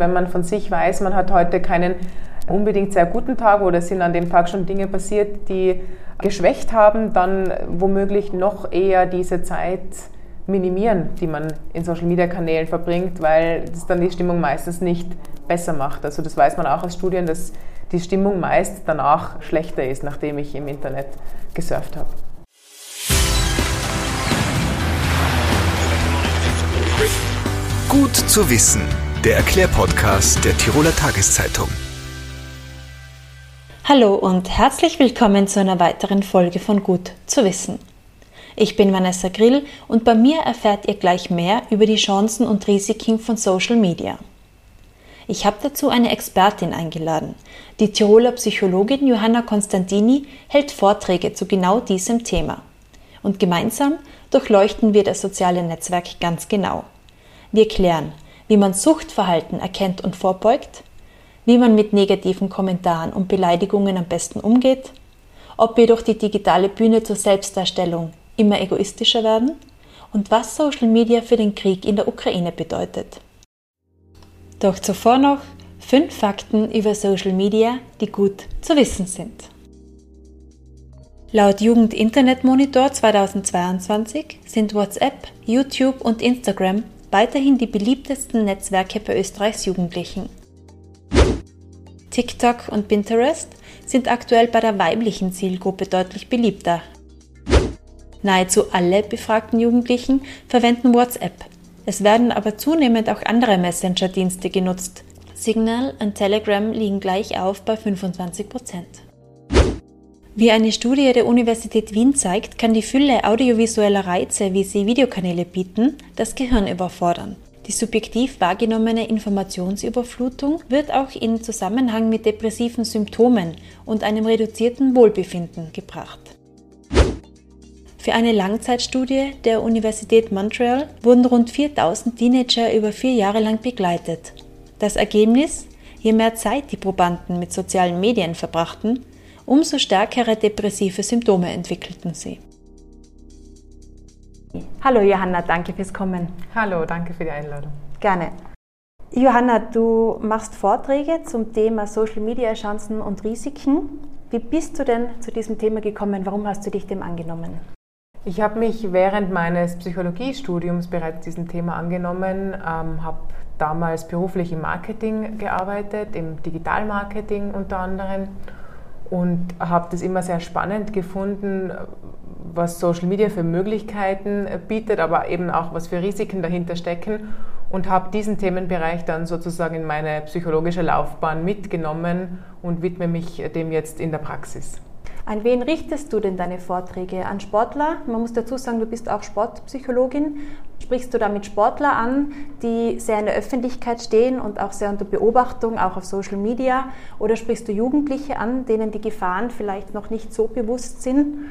Wenn man von sich weiß, man hat heute keinen unbedingt sehr guten Tag oder sind an dem Tag schon Dinge passiert, die geschwächt haben, dann womöglich noch eher diese Zeit minimieren, die man in Social-Media-Kanälen verbringt, weil das dann die Stimmung meistens nicht besser macht. Also das weiß man auch aus Studien, dass die Stimmung meist danach schlechter ist, nachdem ich im Internet gesurft habe. Gut zu wissen der Erklärpodcast der Tiroler Tageszeitung. Hallo und herzlich willkommen zu einer weiteren Folge von Gut zu wissen. Ich bin Vanessa Grill und bei mir erfährt ihr gleich mehr über die Chancen und Risiken von Social Media. Ich habe dazu eine Expertin eingeladen. Die Tiroler Psychologin Johanna Konstantini hält Vorträge zu genau diesem Thema. Und gemeinsam durchleuchten wir das soziale Netzwerk ganz genau. Wir klären, wie man Suchtverhalten erkennt und vorbeugt, wie man mit negativen Kommentaren und Beleidigungen am besten umgeht, ob wir durch die digitale Bühne zur Selbstdarstellung immer egoistischer werden und was Social Media für den Krieg in der Ukraine bedeutet. Doch zuvor noch fünf Fakten über Social Media, die gut zu wissen sind. Laut Jugend Internet Monitor 2022 sind WhatsApp, YouTube und Instagram weiterhin die beliebtesten Netzwerke bei Österreichs Jugendlichen. TikTok und Pinterest sind aktuell bei der weiblichen Zielgruppe deutlich beliebter. Nahezu alle befragten Jugendlichen verwenden WhatsApp. Es werden aber zunehmend auch andere Messenger-Dienste genutzt. Signal und Telegram liegen gleich auf bei 25 Prozent. Wie eine Studie der Universität Wien zeigt, kann die Fülle audiovisueller Reize, wie sie Videokanäle bieten, das Gehirn überfordern. Die subjektiv wahrgenommene Informationsüberflutung wird auch in Zusammenhang mit depressiven Symptomen und einem reduzierten Wohlbefinden gebracht. Für eine Langzeitstudie der Universität Montreal wurden rund 4000 Teenager über vier Jahre lang begleitet. Das Ergebnis? Je mehr Zeit die Probanden mit sozialen Medien verbrachten, umso stärkere depressive Symptome entwickelten sie. Hallo Johanna, danke fürs Kommen. Hallo, danke für die Einladung. Gerne. Johanna, du machst Vorträge zum Thema Social Media Chancen und Risiken. Wie bist du denn zu diesem Thema gekommen? Warum hast du dich dem angenommen? Ich habe mich während meines Psychologiestudiums bereits diesem Thema angenommen, ähm, habe damals beruflich im Marketing gearbeitet, im Digitalmarketing unter anderem und habe das immer sehr spannend gefunden, was Social Media für Möglichkeiten bietet, aber eben auch was für Risiken dahinter stecken und habe diesen Themenbereich dann sozusagen in meine psychologische Laufbahn mitgenommen und widme mich dem jetzt in der Praxis. An wen richtest du denn deine Vorträge? An Sportler? Man muss dazu sagen, du bist auch Sportpsychologin. Sprichst du damit Sportler an, die sehr in der Öffentlichkeit stehen und auch sehr unter Beobachtung, auch auf Social Media? Oder sprichst du Jugendliche an, denen die Gefahren vielleicht noch nicht so bewusst sind?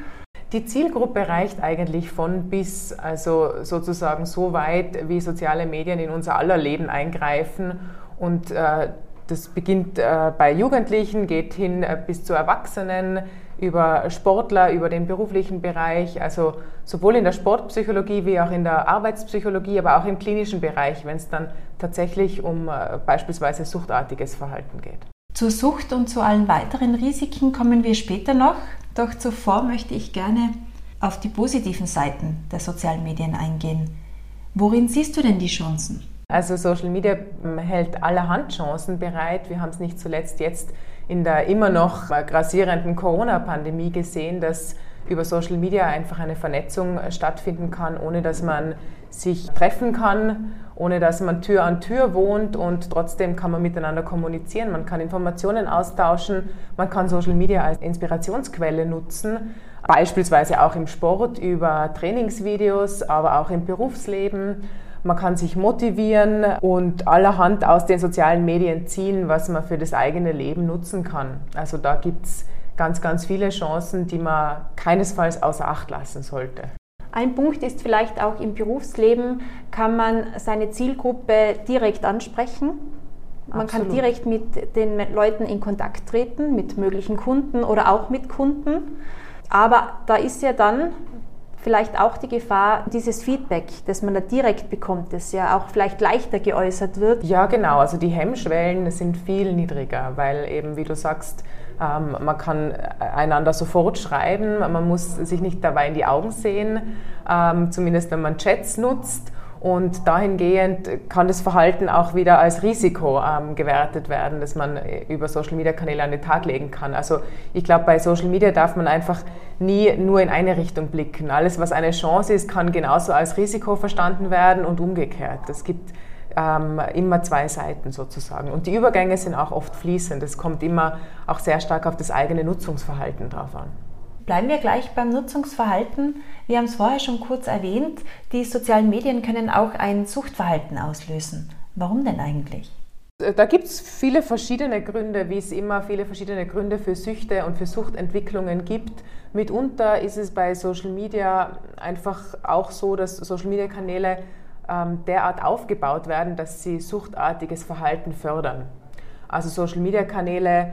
Die Zielgruppe reicht eigentlich von bis, also sozusagen so weit, wie soziale Medien in unser aller Leben eingreifen und äh, das beginnt äh, bei Jugendlichen, geht hin äh, bis zu Erwachsenen, über Sportler, über den beruflichen Bereich, also sowohl in der Sportpsychologie wie auch in der Arbeitspsychologie, aber auch im klinischen Bereich, wenn es dann tatsächlich um äh, beispielsweise suchtartiges Verhalten geht. Zur Sucht und zu allen weiteren Risiken kommen wir später noch, doch zuvor möchte ich gerne auf die positiven Seiten der sozialen Medien eingehen. Worin siehst du denn die Chancen? Also Social Media ähm, hält allerhand Chancen bereit. Wir haben es nicht zuletzt jetzt in der immer noch grassierenden Corona-Pandemie gesehen, dass über Social Media einfach eine Vernetzung stattfinden kann, ohne dass man sich treffen kann, ohne dass man Tür an Tür wohnt und trotzdem kann man miteinander kommunizieren, man kann Informationen austauschen, man kann Social Media als Inspirationsquelle nutzen, beispielsweise auch im Sport über Trainingsvideos, aber auch im Berufsleben. Man kann sich motivieren und allerhand aus den sozialen Medien ziehen, was man für das eigene Leben nutzen kann. Also da gibt es ganz, ganz viele Chancen, die man keinesfalls außer Acht lassen sollte. Ein Punkt ist vielleicht auch im Berufsleben, kann man seine Zielgruppe direkt ansprechen. Man Absolut. kann direkt mit den Leuten in Kontakt treten, mit möglichen Kunden oder auch mit Kunden. Aber da ist ja dann vielleicht auch die Gefahr, dieses Feedback, das man da direkt bekommt, das ja auch vielleicht leichter geäußert wird? Ja, genau. Also die Hemmschwellen sind viel niedriger, weil eben, wie du sagst, ähm, man kann einander sofort schreiben, man muss sich nicht dabei in die Augen sehen, ähm, zumindest wenn man Chats nutzt. Und dahingehend kann das Verhalten auch wieder als Risiko ähm, gewertet werden, dass man äh, über Social Media Kanäle an den Tag legen kann. Also ich glaube, bei Social Media darf man einfach nie nur in eine Richtung blicken. Alles, was eine Chance ist, kann genauso als Risiko verstanden werden und umgekehrt. Es gibt ähm, immer zwei Seiten sozusagen. Und die Übergänge sind auch oft fließend. Es kommt immer auch sehr stark auf das eigene Nutzungsverhalten drauf an. Bleiben wir gleich beim Nutzungsverhalten. Wir haben es vorher schon kurz erwähnt, die sozialen Medien können auch ein Suchtverhalten auslösen. Warum denn eigentlich? Da gibt es viele verschiedene Gründe, wie es immer viele verschiedene Gründe für Süchte und für Suchtentwicklungen gibt. Mitunter ist es bei Social Media einfach auch so, dass Social Media Kanäle ähm, derart aufgebaut werden, dass sie suchtartiges Verhalten fördern. Also Social Media Kanäle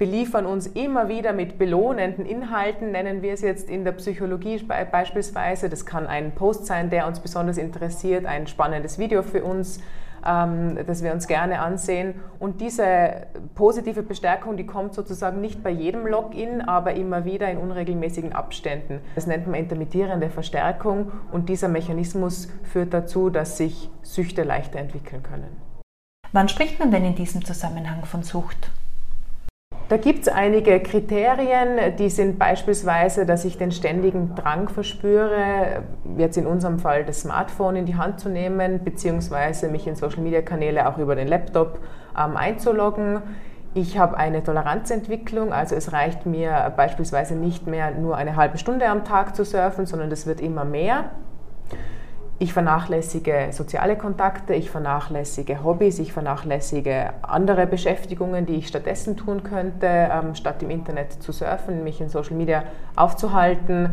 beliefern uns immer wieder mit belohnenden Inhalten, nennen wir es jetzt in der Psychologie beispielsweise. Das kann ein Post sein, der uns besonders interessiert, ein spannendes Video für uns, ähm, das wir uns gerne ansehen. Und diese positive Bestärkung, die kommt sozusagen nicht bei jedem Login, aber immer wieder in unregelmäßigen Abständen. Das nennt man intermittierende Verstärkung und dieser Mechanismus führt dazu, dass sich Süchte leichter entwickeln können. Wann spricht man denn in diesem Zusammenhang von Sucht? Da gibt es einige Kriterien, die sind beispielsweise, dass ich den ständigen Drang verspüre, jetzt in unserem Fall das Smartphone in die Hand zu nehmen, beziehungsweise mich in Social-Media-Kanäle auch über den Laptop ähm, einzuloggen. Ich habe eine Toleranzentwicklung, also es reicht mir beispielsweise nicht mehr nur eine halbe Stunde am Tag zu surfen, sondern das wird immer mehr. Ich vernachlässige soziale Kontakte, ich vernachlässige Hobbys, ich vernachlässige andere Beschäftigungen, die ich stattdessen tun könnte, ähm, statt im Internet zu surfen, mich in Social Media aufzuhalten.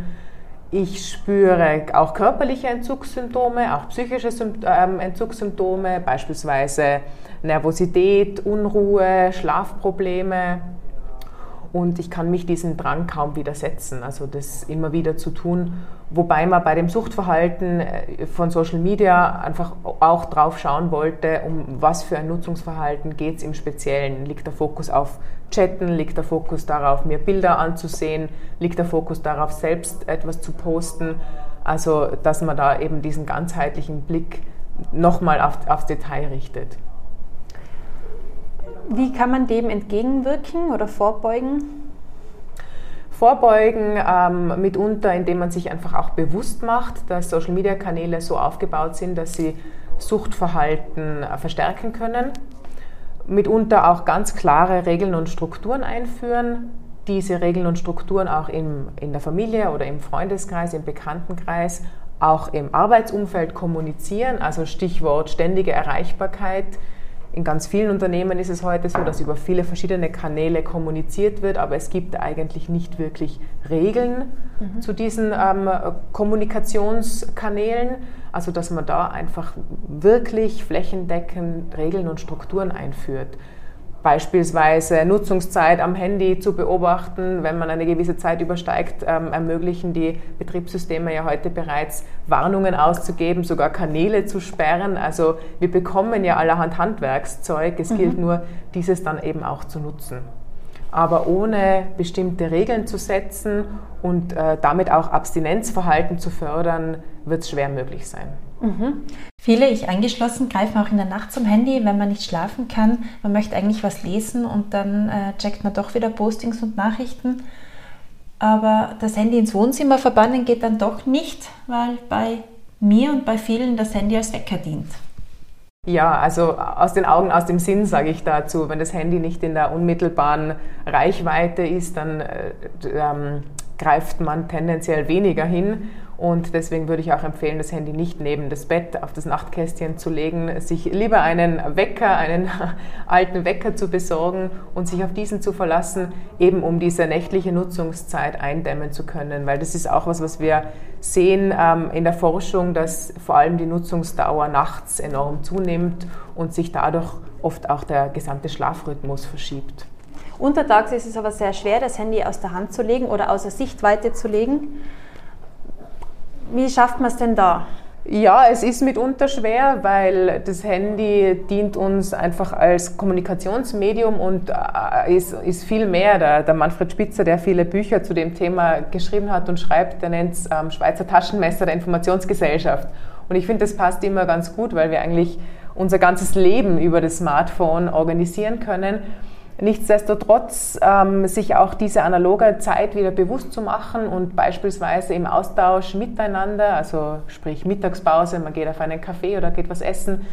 Ich spüre auch körperliche Entzugssymptome, auch psychische ähm, Entzugssymptome, beispielsweise Nervosität, Unruhe, Schlafprobleme und ich kann mich diesem Drang kaum widersetzen, also das immer wieder zu tun, wobei man bei dem Suchtverhalten äh, von Social Media einfach auch drauf schauen wollte, um was für ein Nutzungsverhalten geht es im Speziellen. Liegt der Fokus auf Chatten, liegt der Fokus darauf, mir Bilder anzusehen, liegt der Fokus darauf, selbst etwas zu posten, also dass man da eben diesen ganzheitlichen Blick nochmal auf, aufs Detail richtet. Wie kann man dem entgegenwirken oder vorbeugen? Vorbeugen ähm, mitunter, indem man sich einfach auch bewusst macht, dass Social-Media-Kanäle so aufgebaut sind, dass sie Suchtverhalten äh, verstärken können. Mitunter auch ganz klare Regeln und Strukturen einführen, diese Regeln und Strukturen auch im, in der Familie oder im Freundeskreis, im Bekanntenkreis, auch im Arbeitsumfeld kommunizieren, also Stichwort ständige Erreichbarkeit, in ganz vielen Unternehmen ist es heute so, dass über viele verschiedene Kanäle kommuniziert wird, aber es gibt eigentlich nicht wirklich Regeln mhm. zu diesen ähm, Kommunikationskanälen. Also dass man da einfach wirklich flächendeckend Regeln und Strukturen einführt beispielsweise Nutzungszeit am Handy zu beobachten. Wenn man eine gewisse Zeit übersteigt, ähm, ermöglichen die Betriebssysteme ja heute bereits Warnungen auszugeben, sogar Kanäle zu sperren. Also wir bekommen ja allerhand Handwerkszeug. Es mhm. gilt nur, dieses dann eben auch zu nutzen. Aber ohne bestimmte Regeln zu setzen und äh, damit auch Abstinenzverhalten zu fördern, wird es schwer möglich sein. Mhm. Viele, ich eingeschlossen, greifen auch in der Nacht zum Handy, wenn man nicht schlafen kann. Man möchte eigentlich was lesen und dann äh, checkt man doch wieder Postings und Nachrichten. Aber das Handy ins Wohnzimmer verbannen geht dann doch nicht, weil bei mir und bei vielen das Handy als Wecker dient. Ja, also aus den Augen, aus dem Sinn sage ich dazu. Wenn das Handy nicht in der unmittelbaren Reichweite ist, dann äh, ähm, greift man tendenziell weniger hin. Und deswegen würde ich auch empfehlen, das Handy nicht neben das Bett auf das Nachtkästchen zu legen, sich lieber einen Wecker, einen alten Wecker zu besorgen und sich auf diesen zu verlassen, eben um diese nächtliche Nutzungszeit eindämmen zu können. Weil das ist auch was, was wir sehen ähm, in der Forschung, dass vor allem die Nutzungsdauer nachts enorm zunimmt und sich dadurch oft auch der gesamte Schlafrhythmus verschiebt. Untertags ist es aber sehr schwer, das Handy aus der Hand zu legen oder außer Sichtweite zu legen. Wie schafft man es denn da? Ja, es ist mitunter schwer, weil das Handy dient uns einfach als Kommunikationsmedium und äh, ist, ist viel mehr. Der, der, Manfred Spitzer, der viele Bücher zu dem Thema geschrieben hat und schreibt, der nennt es ähm, Schweizer Taschenmesser der Informationsgesellschaft. Und ich finde, das passt immer ganz gut, weil wir eigentlich unser ganzes Leben über das Smartphone organisieren können. Nichtsdestotrotz ähm, sich auch diese analoge Zeit wieder bewusst zu machen und beispielsweise im Austausch miteinander, also sprich Mittagspause, man geht auf einen Kaffee oder geht was essen,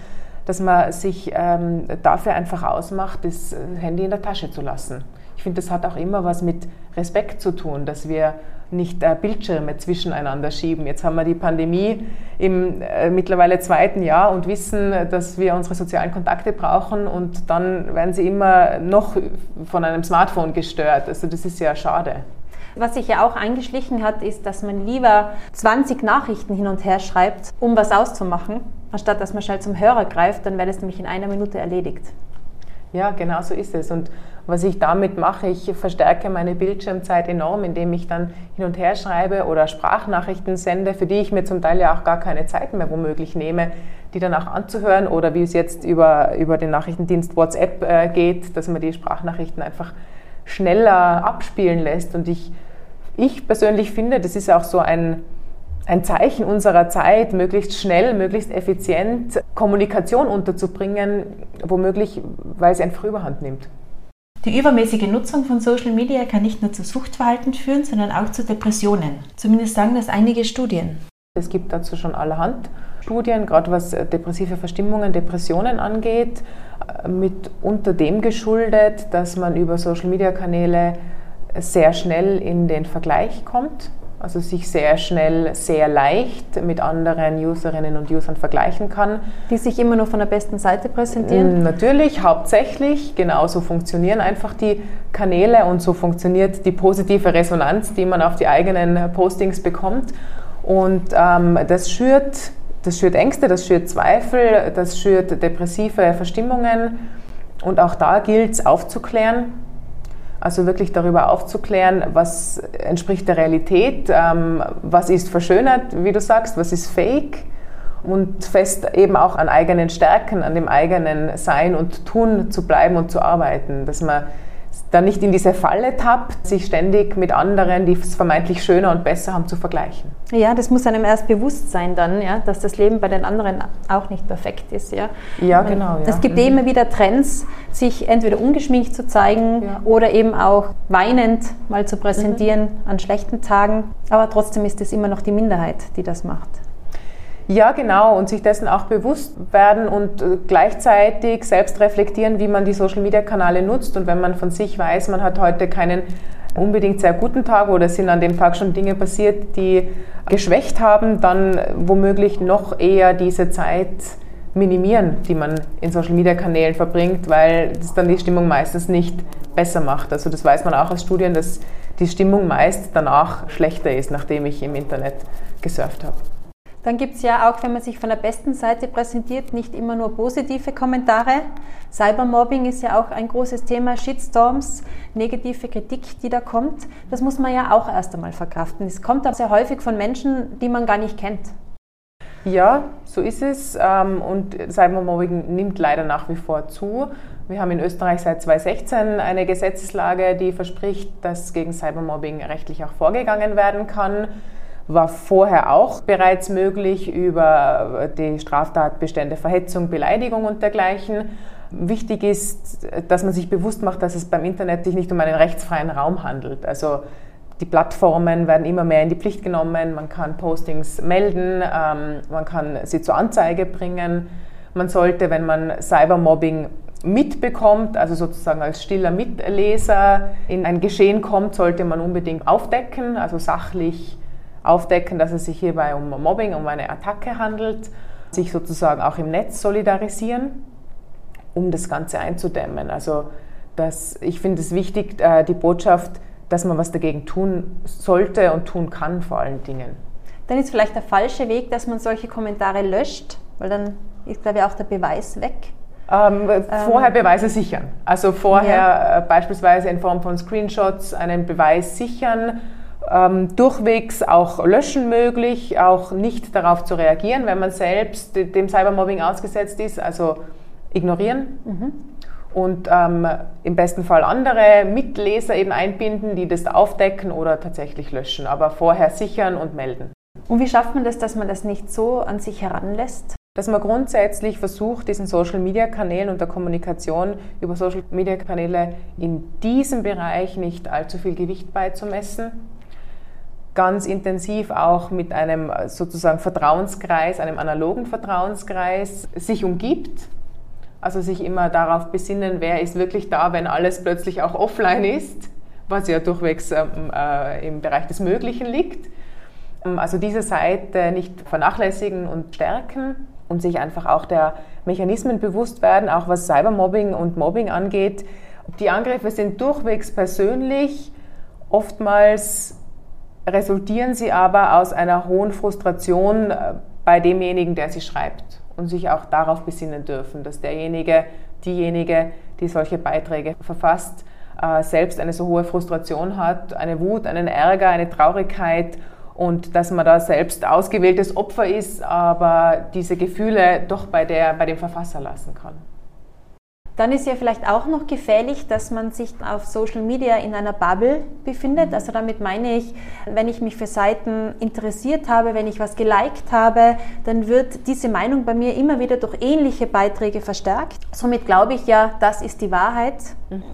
dass man sich ähm, dafür einfach ausmacht, das Handy in der Tasche zu lassen. Ich finde, das hat auch immer was mit Respekt zu tun, dass wir nicht äh, Bildschirme zwischeneinander schieben. Jetzt haben wir die Pandemie im äh, mittlerweile zweiten Jahr und wissen, dass wir unsere sozialen Kontakte brauchen und dann werden sie immer noch von einem Smartphone gestört. Also das ist ja schade. Was sich ja auch eingeschlichen hat, ist, dass man lieber 20 Nachrichten hin und her schreibt, um was auszumachen, anstatt dass man schnell zum Hörer greift, dann wäre das nämlich in einer Minute erledigt. Ja, genau so ist es. Und was ich damit mache, ich verstärke meine Bildschirmzeit enorm, indem ich dann hin und her schreibe oder Sprachnachrichten sende, für die ich mir zum Teil ja auch gar keine Zeit mehr womöglich nehme, die dann auch anzuhören oder wie es jetzt über, über den Nachrichtendienst WhatsApp äh, geht, dass man die Sprachnachrichten einfach schneller abspielen lässt. Und ich, ich persönlich finde, das ist auch so ein, ein Zeichen unserer Zeit, möglichst schnell, möglichst effizient Kommunikation unterzubringen, womöglich, weil sie einfach überhand nimmt. Die übermäßige Nutzung von Social Media kann nicht nur zu Suchtverhalten führen, sondern auch zu Depressionen. Zumindest sagen das einige Studien. Es gibt dazu schon allerhand Studien, gerade was depressive Verstimmungen, Depressionen angeht, mit unter dem geschuldet, dass man über Social Media Kanäle sehr schnell in den Vergleich kommt also sich sehr schnell, sehr leicht mit anderen Userinnen und Usern vergleichen kann. Die sich immer nur von der besten Seite präsentieren? Mm, natürlich, hauptsächlich. Genauso funktionieren einfach die Kanäle und so funktioniert die positive Resonanz, die man auf die eigenen Postings bekommt. Und ähm, das schürt das schürt Ängste, das schürt Zweifel, das schürt depressive Verstimmungen. Und auch da gilt es aufzuklären, also wirklich darüber aufzuklären, was entspricht der Realität, ähm, was ist verschönert, wie du sagst, was ist fake und fest eben auch an eigenen Stärken, an dem eigenen Sein und Tun zu bleiben und zu arbeiten, dass man dann nicht in diese Falle tappt, sich ständig mit anderen, die es vermeintlich schöner und besser haben, zu vergleichen. Ja, das muss einem erst bewusst sein dann, ja, dass das Leben bei den anderen auch nicht perfekt ist. Ja, ja genau. Ja. Es gibt mhm. immer wieder Trends, sich entweder ungeschminkt zu zeigen ja. oder eben auch weinend mal zu präsentieren mhm. an schlechten Tagen. Aber trotzdem ist es immer noch die Minderheit, die das macht. Ja, genau. Und sich dessen auch bewusst werden und äh, gleichzeitig selbst reflektieren, wie man die Social-Media-Kanäle nutzt. Und wenn man von sich weiß, man hat heute keinen unbedingt sehr guten Tag oder sind an dem Tag schon Dinge passiert, die geschwächt haben, dann womöglich noch eher diese Zeit minimieren, die man in Social-Media-Kanälen verbringt, weil das dann die Stimmung meistens nicht besser macht. Also das weiß man auch aus Studien, dass die Stimmung meist danach schlechter ist, nachdem ich im Internet gesurft habe. Dann gibt es ja auch, wenn man sich von der besten Seite präsentiert, nicht immer nur positive Kommentare. Cybermobbing ist ja auch ein großes Thema, Shitstorms, negative Kritik, die da kommt. Das muss man ja auch erst einmal verkraften. Es kommt auch sehr häufig von Menschen, die man gar nicht kennt. Ja, so ist es. Ähm, und Cybermobbing nimmt leider nach wie vor zu. Wir haben in Österreich seit 2016 eine Gesetzeslage, die verspricht, dass gegen Cybermobbing rechtlich auch vorgegangen werden kann war vorher auch bereits möglich über die Straftatbestände Verhetzung, Beleidigung und dergleichen. Wichtig ist, dass man sich bewusst macht, dass es beim Internet sich nicht um einen rechtsfreien Raum handelt. Also die Plattformen werden immer mehr in die Pflicht genommen, man kann Postings melden, ähm, man kann sie zur Anzeige bringen. Man sollte, wenn man Cybermobbing mitbekommt, also sozusagen als stiller Mitleser in ein Geschehen kommt, sollte man unbedingt aufdecken, also sachlich aufdecken, dass es sich hierbei um Mobbing, um eine Attacke handelt, sich sozusagen auch im Netz solidarisieren, um das Ganze einzudämmen. Also das, ich finde es wichtig, äh, die Botschaft, dass man was dagegen tun sollte und tun kann vor allen Dingen. Dann ist vielleicht der falsche Weg, dass man solche Kommentare löscht, weil dann ist, glaube ich, auch der Beweis weg. Ähm, vorher ähm, Beweise sichern. Also vorher ja. äh, beispielsweise in Form von Screenshots einen Beweis sichern Ähm, durchwegs auch löschen möglich, auch nicht darauf zu reagieren, wenn man selbst dem Cybermobbing ausgesetzt ist, also ignorieren. Mhm. Und ähm, im besten Fall andere Mitleser eben einbinden, die das aufdecken oder tatsächlich löschen, aber vorher sichern und melden. Und wie schafft man das, dass man das nicht so an sich heranlässt? Dass man grundsätzlich versucht, diesen Social-Media-Kanälen und der Kommunikation über Social-Media-Kanäle in diesem Bereich nicht allzu viel Gewicht beizumessen. Ganz intensiv auch mit einem sozusagen Vertrauenskreis, einem analogen Vertrauenskreis sich umgibt. Also sich immer darauf besinnen, wer ist wirklich da, wenn alles plötzlich auch offline ist, was ja durchwegs ähm, äh, im Bereich des Möglichen liegt ähm, also diese Seite nicht vernachlässigen und stärken und sich einfach auch der Mechanismen bewusst werden, auch was Cybermobbing und Mobbing angeht. Die Angriffe sind durchwegs persönlich, oftmals resultieren sie aber aus einer hohen Frustration äh, bei demjenigen, der sie schreibt und sich auch darauf besinnen dürfen, dass derjenige, diejenige, die solche Beiträge verfasst, äh, selbst eine so hohe Frustration hat, eine Wut, einen Ärger, eine Traurigkeit und dass man da selbst ausgewähltes Opfer ist, aber diese Gefühle doch bei, der, bei dem Verfasser lassen kann. Dann ist ja vielleicht auch noch gefährlich, dass man sich auf Social Media in einer Bubble befindet. Also damit meine ich, wenn ich mich für Seiten interessiert habe, wenn ich was geliked habe, dann wird diese Meinung bei mir immer wieder durch ähnliche Beiträge verstärkt. Somit glaube ich ja, das ist die Wahrheit.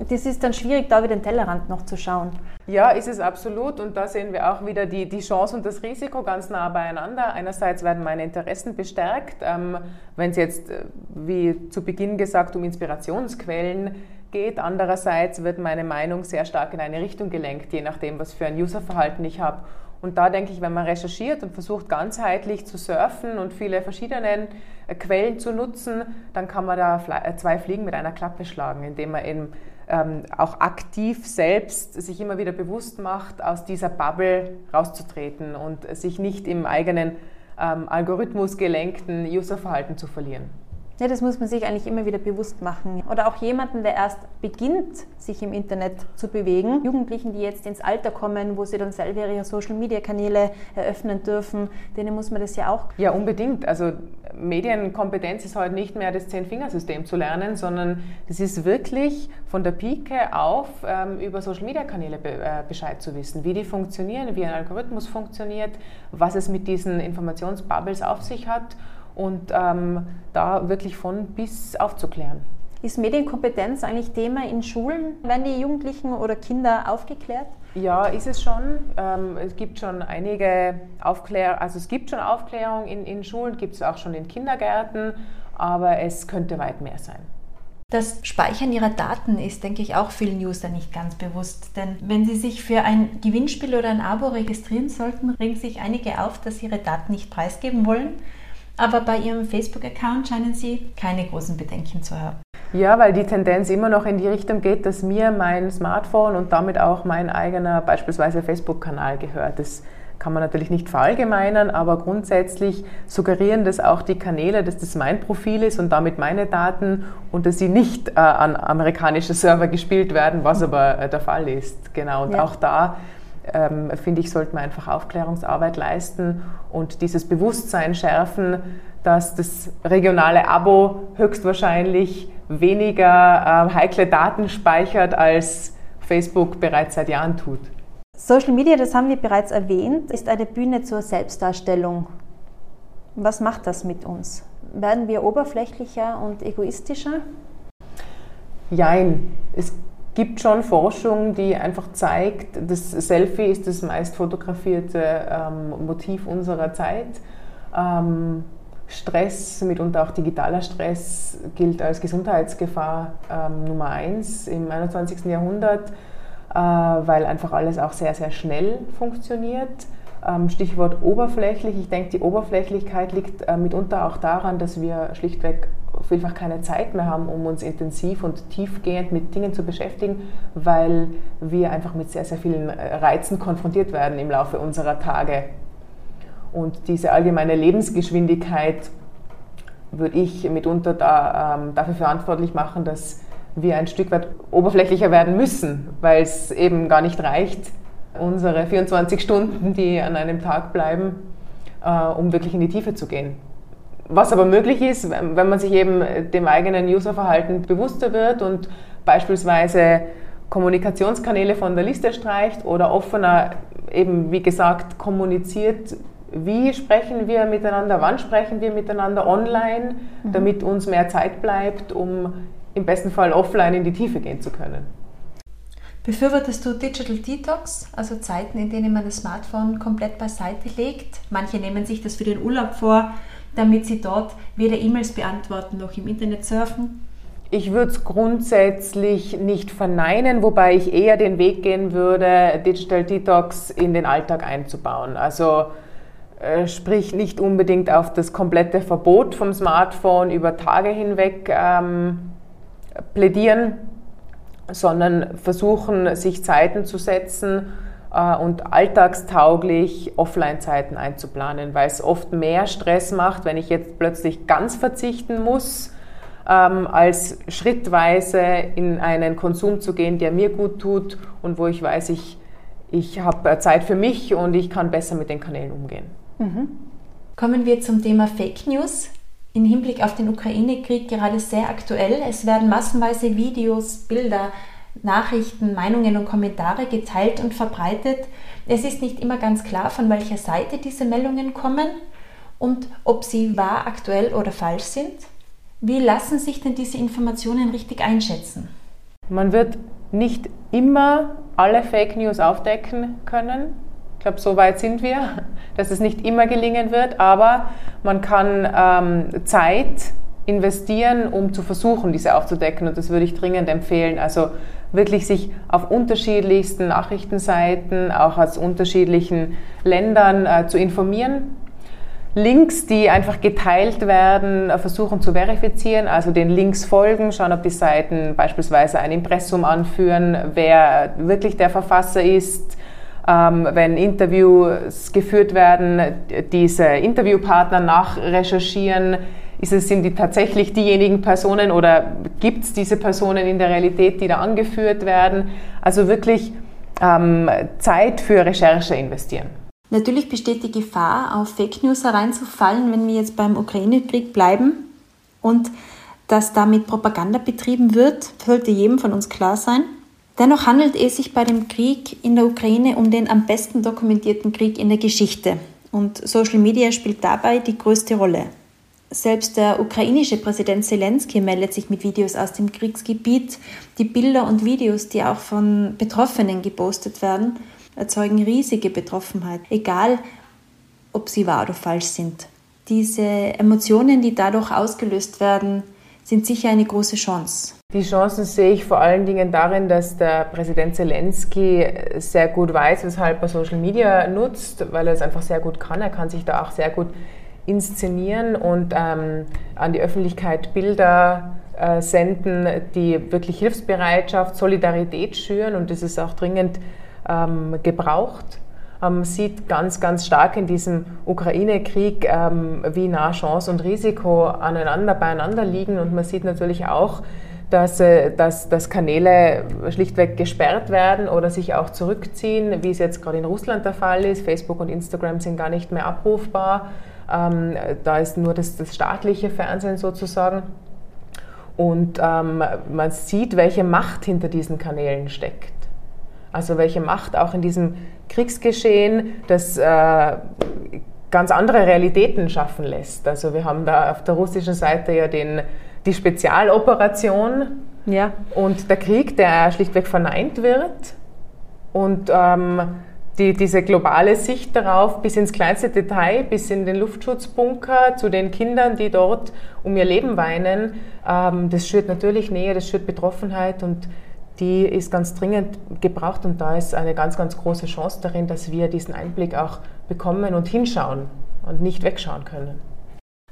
Das ist dann schwierig, da über den Tellerrand noch zu schauen. Ja, ist es absolut. Und da sehen wir auch wieder die, die Chance und das Risiko ganz nah beieinander. Einerseits werden meine Interessen bestärkt. Ähm, Wenn es jetzt, äh, wie zu Beginn gesagt, um Inspirationsquellen geht. Andererseits wird meine Meinung sehr stark in eine Richtung gelenkt, je nachdem, was für ein Userverhalten ich habe. Und da denke ich, wenn man recherchiert und versucht ganzheitlich zu surfen und viele verschiedene äh, Quellen zu nutzen, dann kann man da äh, zwei Fliegen mit einer Klappe schlagen, indem man eben ähm, auch aktiv selbst sich immer wieder bewusst macht, aus dieser Bubble rauszutreten und sich nicht im eigenen ähm, Algorithmus gelenkten Userverhalten zu verlieren. Ja, das muss man sich eigentlich immer wieder bewusst machen. Oder auch jemanden, der erst beginnt, sich im Internet zu bewegen. Jugendlichen, die jetzt ins Alter kommen, wo sie dann selber ihre Social-Media-Kanäle eröffnen dürfen, denen muss man das ja auch. Ja, unbedingt. Also Medienkompetenz ist heute nicht mehr das Zehn-Fingersystem zu lernen, sondern das ist wirklich von der Pike auf ähm, über Social-Media-Kanäle be äh, Bescheid zu wissen, wie die funktionieren, wie ein Algorithmus funktioniert, was es mit diesen Informationsbubbles auf sich hat und ähm, da wirklich von bis aufzuklären. Ist Medienkompetenz eigentlich Thema in Schulen? Werden die Jugendlichen oder Kinder aufgeklärt? Ja, ist es schon. Ähm, es gibt schon einige Aufklärung, also es gibt schon Aufklärung in, in Schulen, gibt es auch schon in Kindergärten, aber es könnte weit mehr sein. Das Speichern ihrer Daten ist, denke ich, auch vielen User nicht ganz bewusst. Denn wenn sie sich für ein Gewinnspiel oder ein Abo registrieren sollten, regen sich einige auf, dass sie ihre Daten nicht preisgeben wollen aber bei Ihrem Facebook-Account scheinen Sie keine großen Bedenken zu haben. Ja, weil die Tendenz immer noch in die Richtung geht, dass mir mein Smartphone und damit auch mein eigener beispielsweise Facebook-Kanal gehört. Das kann man natürlich nicht verallgemeinern, aber grundsätzlich suggerieren das auch die Kanäle, dass das mein Profil ist und damit meine Daten und dass sie nicht äh, an amerikanische Server gespielt werden, was aber äh, der Fall ist. Genau. Und ja. auch da ähm, finde ich, sollte man einfach Aufklärungsarbeit leisten und dieses Bewusstsein schärfen, dass das regionale Abo höchstwahrscheinlich weniger äh, heikle Daten speichert, als Facebook bereits seit Jahren tut. Social Media, das haben wir bereits erwähnt, ist eine Bühne zur Selbstdarstellung. Was macht das mit uns? Werden wir oberflächlicher und egoistischer? Jein. Es gibt schon Forschung, die einfach zeigt, das Selfie ist das meist fotografierte ähm, Motiv unserer Zeit. Ähm, Stress, mitunter auch digitaler Stress, gilt als Gesundheitsgefahr ähm, Nummer eins im 21. Jahrhundert, äh, weil einfach alles auch sehr, sehr schnell funktioniert. Ähm, Stichwort oberflächlich. Ich denke, die Oberflächlichkeit liegt äh, mitunter auch daran, dass wir schlichtweg vielfach keine Zeit mehr haben, um uns intensiv und tiefgehend mit Dingen zu beschäftigen, weil wir einfach mit sehr, sehr vielen äh, Reizen konfrontiert werden im Laufe unserer Tage. Und diese allgemeine Lebensgeschwindigkeit würde ich mitunter da, ähm, dafür verantwortlich machen, dass wir ein Stück weit oberflächlicher werden müssen, weil es eben gar nicht reicht, unsere 24 Stunden, die an einem Tag bleiben, äh, um wirklich in die Tiefe zu gehen. Was aber möglich ist, wenn man sich eben dem eigenen Userverhalten bewusster wird und beispielsweise Kommunikationskanäle von der Liste streicht oder offener eben, wie gesagt, kommuniziert, wie sprechen wir miteinander, wann sprechen wir miteinander online, mhm. damit uns mehr Zeit bleibt, um im besten Fall offline in die Tiefe gehen zu können. Befürwortest du Digital Detox, also Zeiten, in denen man das Smartphone komplett beiseite legt? Manche nehmen sich das für den Urlaub vor, damit sie dort weder E-Mails beantworten noch im Internet surfen. Ich würde es grundsätzlich nicht verneinen, wobei ich eher den Weg gehen würde, Digital Detox in den Alltag einzubauen. Also äh, sprich nicht unbedingt auf das komplette Verbot vom Smartphone über Tage hinweg ähm, plädieren, sondern versuchen, sich Zeiten zu setzen und alltagstauglich Offline-Zeiten einzuplanen, weil es oft mehr Stress macht, wenn ich jetzt plötzlich ganz verzichten muss ähm, als schrittweise in einen Konsum zu gehen, der mir gut tut und wo ich weiß, ich, ich habe Zeit für mich und ich kann besser mit den Kanälen umgehen. Mhm. Kommen wir zum Thema Fake News. Im Hinblick auf den Ukraine-Krieg gerade sehr aktuell. Es werden massenweise Videos, Bilder, Nachrichten, Meinungen und Kommentare geteilt und verbreitet. Es ist nicht immer ganz klar, von welcher Seite diese Meldungen kommen und ob sie wahr, aktuell oder falsch sind. Wie lassen sich denn diese Informationen richtig einschätzen? Man wird nicht immer alle Fake News aufdecken können. Ich glaube, so weit sind wir, dass es nicht immer gelingen wird, aber man kann ähm, Zeit investieren, um zu versuchen, diese aufzudecken. Und das würde ich dringend empfehlen. Also wirklich sich auf unterschiedlichsten Nachrichtenseiten, auch aus unterschiedlichen Ländern äh, zu informieren Links, die einfach geteilt werden, versuchen zu verifizieren, also den Links folgen, schauen, ob die Seiten beispielsweise ein Impressum anführen, wer wirklich der Verfasser ist. Ähm, wenn Interviews geführt werden, diese Interviewpartner nachrecherchieren, ist es, sind die tatsächlich diejenigen Personen oder gibt es diese Personen in der Realität, die da angeführt werden? Also wirklich ähm, Zeit für Recherche investieren. Natürlich besteht die Gefahr, auf Fake News hereinzufallen, wenn wir jetzt beim Ukraine-Krieg bleiben und dass damit Propaganda betrieben wird, sollte jedem von uns klar sein. Dennoch handelt es sich bei dem Krieg in der Ukraine um den am besten dokumentierten Krieg in der Geschichte. Und Social Media spielt dabei die größte Rolle. Selbst der ukrainische Präsident Zelensky meldet sich mit Videos aus dem Kriegsgebiet. Die Bilder und Videos, die auch von Betroffenen gepostet werden, erzeugen riesige Betroffenheit, egal ob sie wahr oder falsch sind. Diese Emotionen, die dadurch ausgelöst werden, sind sicher eine große Chance. Die Chancen sehe ich vor allen Dingen darin, dass der Präsident Zelensky sehr gut weiß, weshalb er Social Media nutzt, weil er es einfach sehr gut kann. Er kann sich da auch sehr gut inszenieren und ähm, an die Öffentlichkeit Bilder äh, senden, die wirklich Hilfsbereitschaft, Solidarität schüren und das ist auch dringend ähm, gebraucht. Man ähm, sieht ganz, ganz stark in diesem Ukraine-Krieg, ähm, wie nah Chance und Risiko aneinander, beieinander liegen. Und man sieht natürlich auch, dass, äh, dass, dass Kanäle schlichtweg gesperrt werden oder sich auch zurückziehen, wie es jetzt gerade in Russland der Fall ist. Facebook und Instagram sind gar nicht mehr abrufbar. Ähm, da ist nur das, das staatliche Fernsehen sozusagen. Und ähm, man sieht, welche Macht hinter diesen Kanälen steckt. Also welche Macht auch in diesem Kriegsgeschehen das äh, ganz andere Realitäten schaffen lässt. Also wir haben da auf der russischen Seite ja den, die Spezialoperation ja. und der Krieg, der schlichtweg verneint wird. Und ähm, die, diese globale Sicht darauf bis ins kleinste Detail, bis in den Luftschutzbunker, zu den Kindern, die dort um ihr Leben weinen, ähm, das schürt natürlich Nähe, das schürt Betroffenheit und die ist ganz dringend gebraucht und da ist eine ganz, ganz große Chance darin, dass wir diesen Einblick auch bekommen und hinschauen und nicht wegschauen können.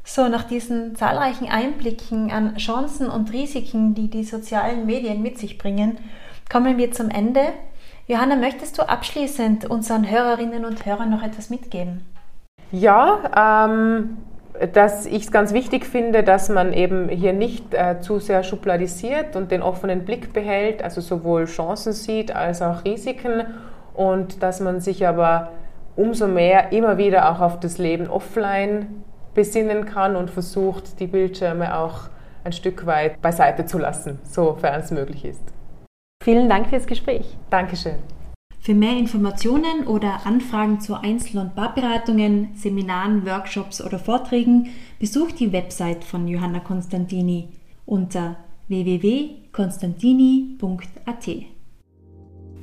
So, nach diesen zahlreichen Einblicken an Chancen und Risiken, die die sozialen Medien mit sich bringen, kommen wir zum Ende. Johanna, möchtest du abschließend unseren Hörerinnen und Hörern noch etwas mitgeben? Ja, ähm, dass ich es ganz wichtig finde, dass man eben hier nicht äh, zu sehr schubladisiert und den offenen Blick behält, also sowohl Chancen sieht als auch Risiken und dass man sich aber umso mehr immer wieder auch auf das Leben offline besinnen kann und versucht, die Bildschirme auch ein Stück weit beiseite zu lassen, sofern es möglich ist. Vielen Dank fürs Gespräch. Dankeschön. Für mehr Informationen oder Anfragen zu Einzel- und Paarberatungen, Seminaren, Workshops oder Vorträgen besucht die Website von Johanna Konstantini unter www.konstantini.at.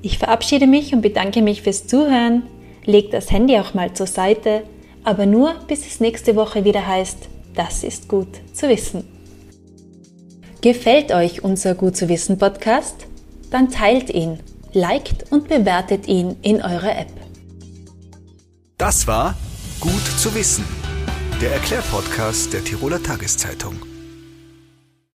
Ich verabschiede mich und bedanke mich fürs Zuhören. Legt das Handy auch mal zur Seite, aber nur bis es nächste Woche wieder heißt, das ist gut zu wissen. Gefällt euch unser Gut zu wissen Podcast? Dann teilt ihn, liked und bewertet ihn in eurer App. Das war Gut zu wissen, der Erklärpodcast der Tiroler Tageszeitung.